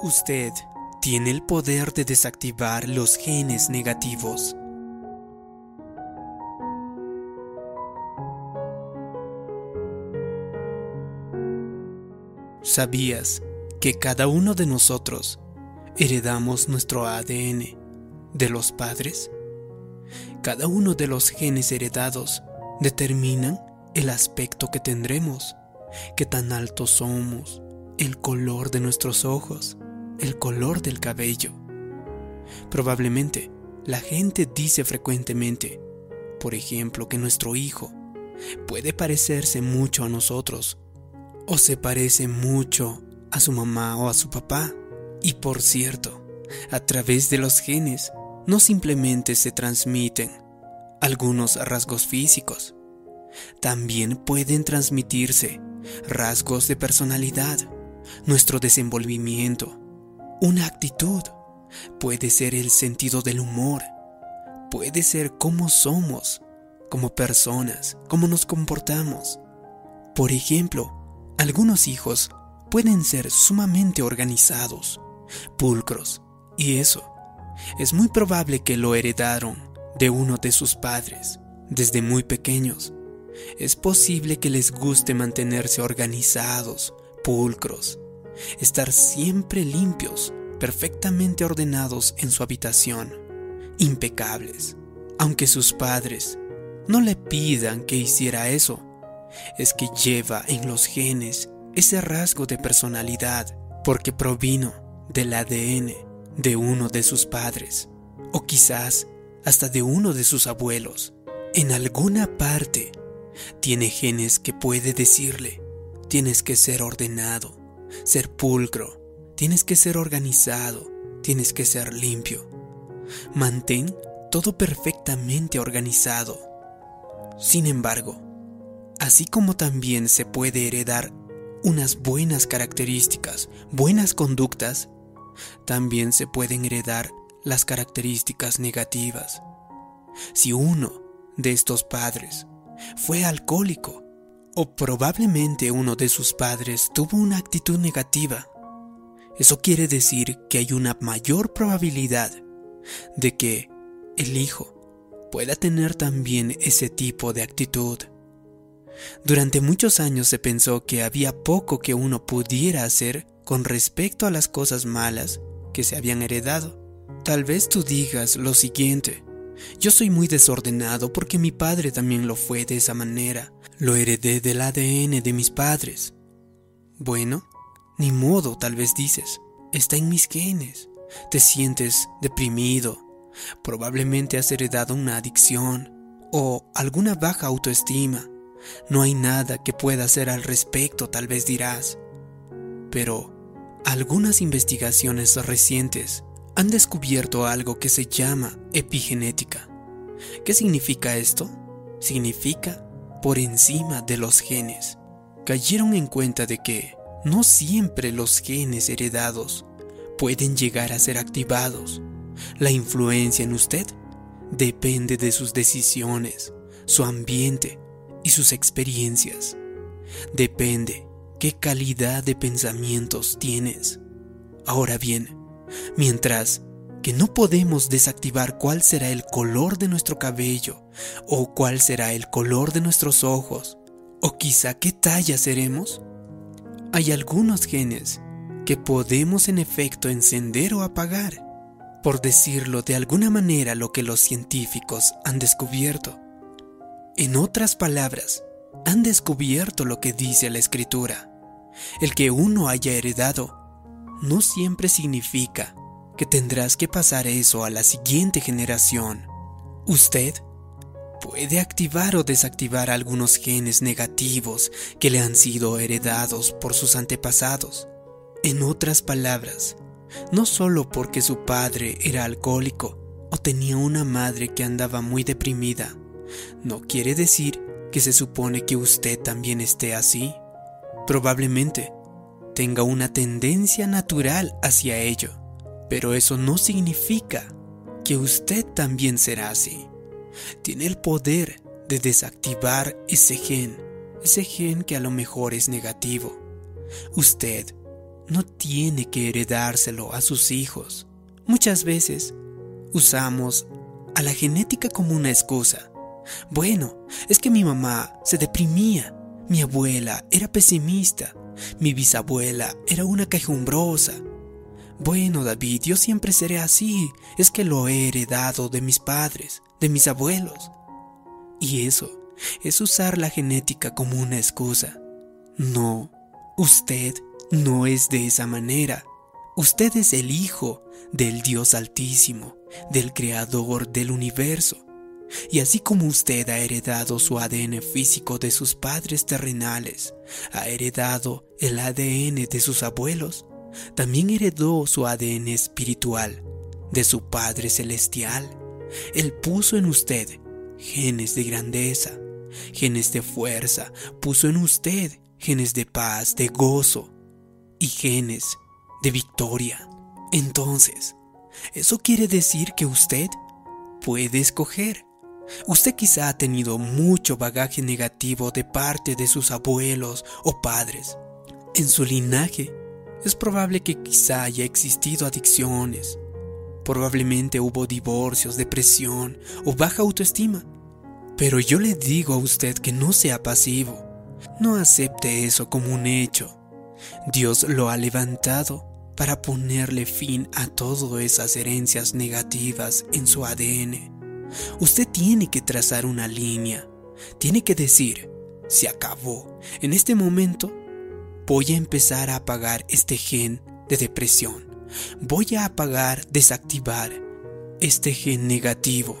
Usted tiene el poder de desactivar los genes negativos. ¿Sabías que cada uno de nosotros heredamos nuestro ADN de los padres? Cada uno de los genes heredados determinan el aspecto que tendremos, qué tan altos somos, el color de nuestros ojos, el color del cabello. Probablemente la gente dice frecuentemente, por ejemplo, que nuestro hijo puede parecerse mucho a nosotros o se parece mucho a su mamá o a su papá. Y por cierto, a través de los genes no simplemente se transmiten algunos rasgos físicos, también pueden transmitirse rasgos de personalidad, nuestro desenvolvimiento, una actitud, puede ser el sentido del humor, puede ser cómo somos como personas, cómo nos comportamos. Por ejemplo, algunos hijos pueden ser sumamente organizados, pulcros, y eso es muy probable que lo heredaron de uno de sus padres desde muy pequeños. Es posible que les guste mantenerse organizados, pulcros, estar siempre limpios, perfectamente ordenados en su habitación, impecables, aunque sus padres no le pidan que hiciera eso, es que lleva en los genes ese rasgo de personalidad porque provino del ADN de uno de sus padres, o quizás hasta de uno de sus abuelos. En alguna parte tiene genes que puede decirle, tienes que ser ordenado, ser pulcro, tienes que ser organizado, tienes que ser limpio. Mantén todo perfectamente organizado. Sin embargo, así como también se puede heredar unas buenas características, buenas conductas, también se pueden heredar las características negativas. Si uno de estos padres fue alcohólico o probablemente uno de sus padres tuvo una actitud negativa, eso quiere decir que hay una mayor probabilidad de que el hijo pueda tener también ese tipo de actitud. Durante muchos años se pensó que había poco que uno pudiera hacer con respecto a las cosas malas que se habían heredado. Tal vez tú digas lo siguiente, yo soy muy desordenado porque mi padre también lo fue de esa manera, lo heredé del ADN de mis padres. Bueno, ni modo, tal vez dices, está en mis genes. Te sientes deprimido, probablemente has heredado una adicción o alguna baja autoestima. No hay nada que pueda hacer al respecto, tal vez dirás. Pero algunas investigaciones recientes han descubierto algo que se llama epigenética. ¿Qué significa esto? Significa por encima de los genes. Cayeron en cuenta de que no siempre los genes heredados pueden llegar a ser activados. La influencia en usted depende de sus decisiones, su ambiente y sus experiencias. Depende qué calidad de pensamientos tienes. Ahora bien, mientras que no podemos desactivar cuál será el color de nuestro cabello, o cuál será el color de nuestros ojos, o quizá qué talla seremos, hay algunos genes que podemos en efecto encender o apagar, por decirlo de alguna manera lo que los científicos han descubierto. En otras palabras, han descubierto lo que dice la escritura. El que uno haya heredado no siempre significa que tendrás que pasar eso a la siguiente generación. Usted puede activar o desactivar algunos genes negativos que le han sido heredados por sus antepasados. En otras palabras, no solo porque su padre era alcohólico o tenía una madre que andaba muy deprimida, no quiere decir que se supone que usted también esté así. Probablemente tenga una tendencia natural hacia ello, pero eso no significa que usted también será así. Tiene el poder de desactivar ese gen, ese gen que a lo mejor es negativo. Usted no tiene que heredárselo a sus hijos. Muchas veces usamos a la genética como una excusa. Bueno, es que mi mamá se deprimía, mi abuela era pesimista, mi bisabuela era una quejumbrosa. Bueno, David, yo siempre seré así, es que lo he heredado de mis padres, de mis abuelos. Y eso es usar la genética como una excusa. No, usted no es de esa manera. Usted es el hijo del Dios Altísimo, del Creador del universo. Y así como usted ha heredado su ADN físico de sus padres terrenales, ha heredado el ADN de sus abuelos, también heredó su ADN espiritual de su Padre Celestial. Él puso en usted genes de grandeza, genes de fuerza, puso en usted genes de paz, de gozo y genes de victoria. Entonces, eso quiere decir que usted puede escoger. Usted quizá ha tenido mucho bagaje negativo de parte de sus abuelos o padres. En su linaje es probable que quizá haya existido adicciones. Probablemente hubo divorcios, depresión o baja autoestima. Pero yo le digo a usted que no sea pasivo. No acepte eso como un hecho. Dios lo ha levantado para ponerle fin a todas esas herencias negativas en su ADN. Usted tiene que trazar una línea. Tiene que decir, se acabó. En este momento voy a empezar a apagar este gen de depresión. Voy a apagar, desactivar este gen negativo.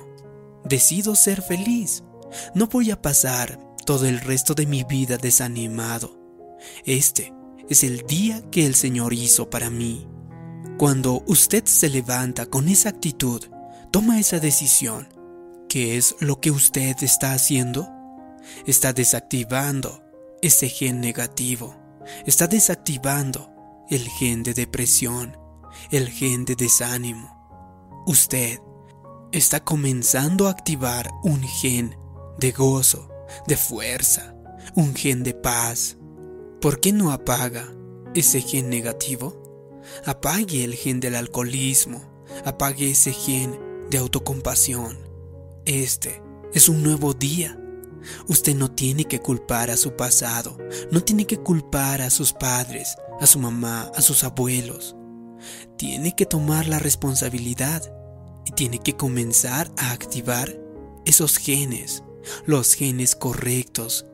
Decido ser feliz. No voy a pasar todo el resto de mi vida desanimado. Este es el día que el Señor hizo para mí. Cuando usted se levanta con esa actitud, toma esa decisión. ¿Qué es lo que usted está haciendo? Está desactivando ese gen negativo. Está desactivando el gen de depresión, el gen de desánimo. Usted está comenzando a activar un gen de gozo, de fuerza, un gen de paz. ¿Por qué no apaga ese gen negativo? Apague el gen del alcoholismo, apague ese gen de autocompasión. Este es un nuevo día. Usted no tiene que culpar a su pasado, no tiene que culpar a sus padres, a su mamá, a sus abuelos. Tiene que tomar la responsabilidad y tiene que comenzar a activar esos genes los genes correctos,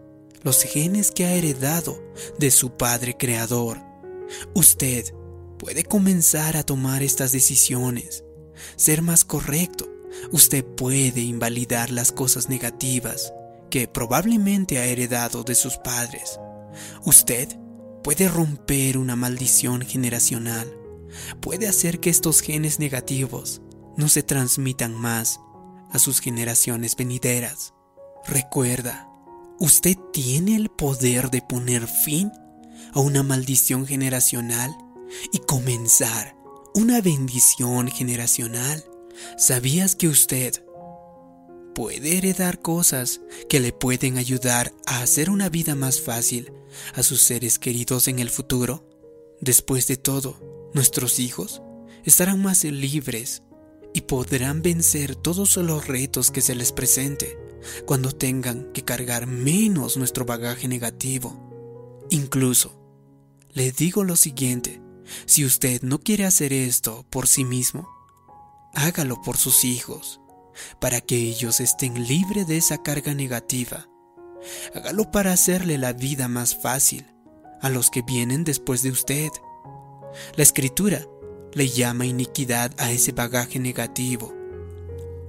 los genes que ha heredado de su Padre Creador. Usted puede comenzar a tomar estas decisiones, ser más correcto. Usted puede invalidar las cosas negativas que probablemente ha heredado de sus padres. Usted puede romper una maldición generacional. Puede hacer que estos genes negativos no se transmitan más a sus generaciones venideras. Recuerda, usted tiene el poder de poner fin a una maldición generacional y comenzar una bendición generacional. ¿Sabías que usted puede heredar cosas que le pueden ayudar a hacer una vida más fácil a sus seres queridos en el futuro? Después de todo, nuestros hijos estarán más libres y podrán vencer todos los retos que se les presente cuando tengan que cargar menos nuestro bagaje negativo. Incluso, le digo lo siguiente, si usted no quiere hacer esto por sí mismo, hágalo por sus hijos, para que ellos estén libres de esa carga negativa. Hágalo para hacerle la vida más fácil a los que vienen después de usted. La escritura le llama iniquidad a ese bagaje negativo.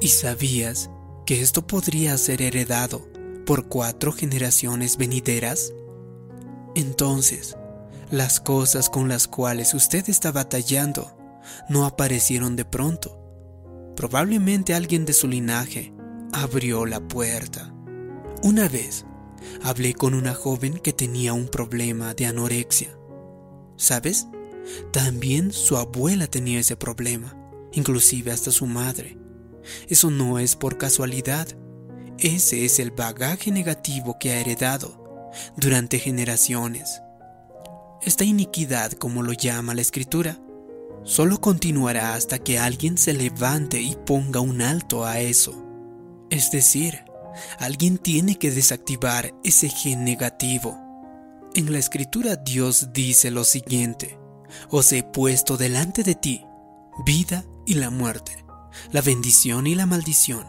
¿Y sabías que esto podría ser heredado por cuatro generaciones venideras? Entonces, las cosas con las cuales usted está batallando no aparecieron de pronto. Probablemente alguien de su linaje abrió la puerta. Una vez, hablé con una joven que tenía un problema de anorexia. ¿Sabes? También su abuela tenía ese problema, inclusive hasta su madre. Eso no es por casualidad. Ese es el bagaje negativo que ha heredado durante generaciones. esta iniquidad, como lo llama la escritura, solo continuará hasta que alguien se levante y ponga un alto a eso. Es decir, alguien tiene que desactivar ese gen negativo. En la escritura Dios dice lo siguiente, os he puesto delante de ti vida y la muerte, la bendición y la maldición.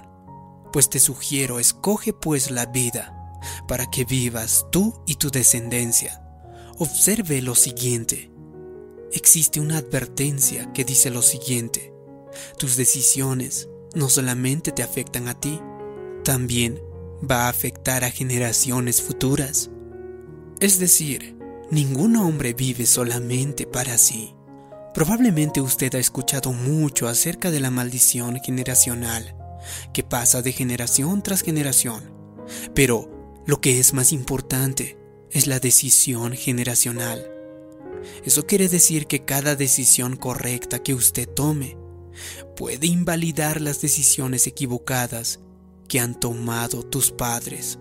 Pues te sugiero, escoge pues la vida, para que vivas tú y tu descendencia Observe lo siguiente. Existe una advertencia que dice lo siguiente. Tus decisiones no solamente te afectan a ti, también va a afectar a generaciones futuras. Es decir, ningún hombre vive solamente para sí. Probablemente usted ha escuchado mucho acerca de la maldición generacional, que pasa de generación tras generación. Pero lo que es más importante es la decisión generacional. Eso quiere decir que cada decisión correcta que usted tome puede invalidar las decisiones equivocadas que han tomado tus padres,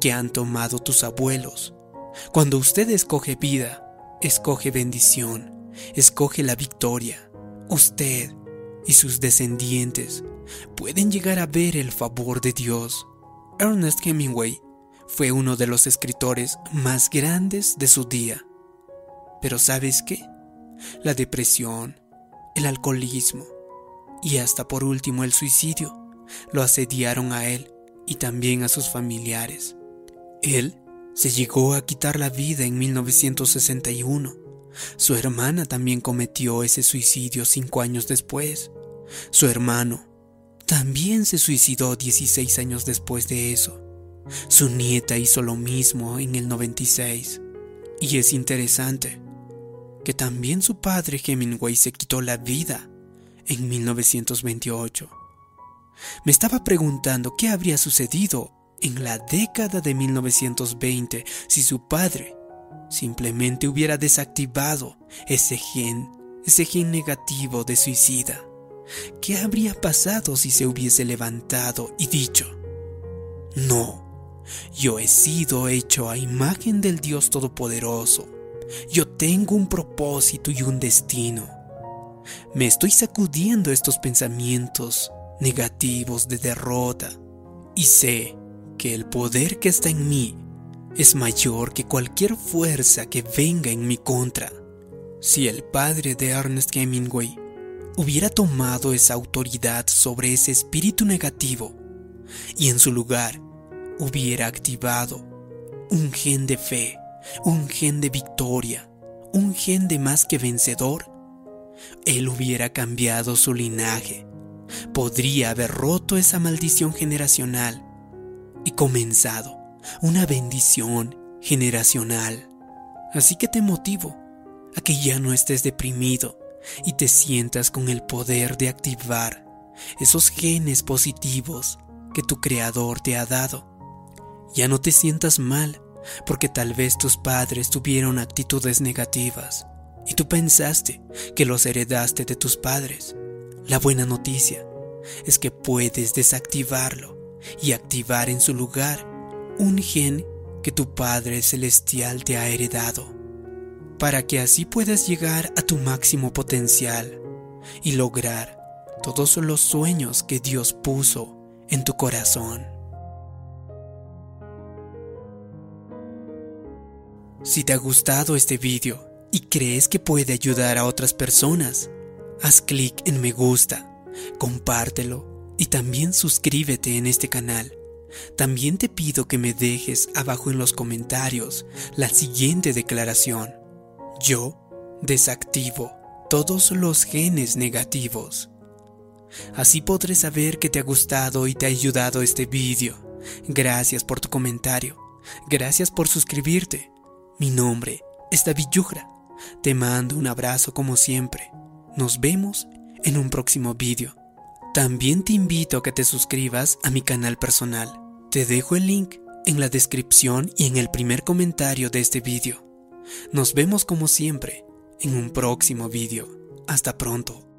que han tomado tus abuelos. Cuando usted escoge vida, escoge bendición, escoge la victoria. Usted y sus descendientes pueden llegar a ver el favor de Dios. Ernest Hemingway fue uno de los escritores más grandes de su día. Pero ¿sabes qué? La depresión, el alcoholismo y hasta por último el suicidio lo asediaron a él y también a sus familiares. Él se llegó a quitar la vida en 1961. Su hermana también cometió ese suicidio cinco años después. Su hermano también se suicidó 16 años después de eso. Su nieta hizo lo mismo en el 96. Y es interesante que también su padre Hemingway se quitó la vida en 1928. Me estaba preguntando qué habría sucedido en la década de 1920 si su padre simplemente hubiera desactivado ese gen, ese gen negativo de suicida. ¿Qué habría pasado si se hubiese levantado y dicho, no, yo he sido hecho a imagen del Dios Todopoderoso. Yo tengo un propósito y un destino. Me estoy sacudiendo estos pensamientos negativos de derrota y sé que el poder que está en mí es mayor que cualquier fuerza que venga en mi contra. Si el padre de Ernest Hemingway hubiera tomado esa autoridad sobre ese espíritu negativo y en su lugar hubiera activado un gen de fe, un gen de victoria, un gen de más que vencedor, él hubiera cambiado su linaje, podría haber roto esa maldición generacional y comenzado una bendición generacional. Así que te motivo a que ya no estés deprimido y te sientas con el poder de activar esos genes positivos que tu creador te ha dado. Ya no te sientas mal, porque tal vez tus padres tuvieron actitudes negativas y tú pensaste que los heredaste de tus padres. La buena noticia es que puedes desactivarlo y activar en su lugar un gen que tu Padre Celestial te ha heredado, para que así puedas llegar a tu máximo potencial y lograr todos los sueños que Dios puso en tu corazón. Si te ha gustado este vídeo y crees que puede ayudar a otras personas, haz clic en me gusta, compártelo y también suscríbete en este canal. También te pido que me dejes abajo en los comentarios la siguiente declaración. Yo desactivo todos los genes negativos. Así podré saber que te ha gustado y te ha ayudado este vídeo. Gracias por tu comentario. Gracias por suscribirte. Mi nombre es David Yugra. Te mando un abrazo como siempre. Nos vemos en un próximo vídeo. También te invito a que te suscribas a mi canal personal. Te dejo el link en la descripción y en el primer comentario de este vídeo. Nos vemos como siempre en un próximo vídeo. Hasta pronto.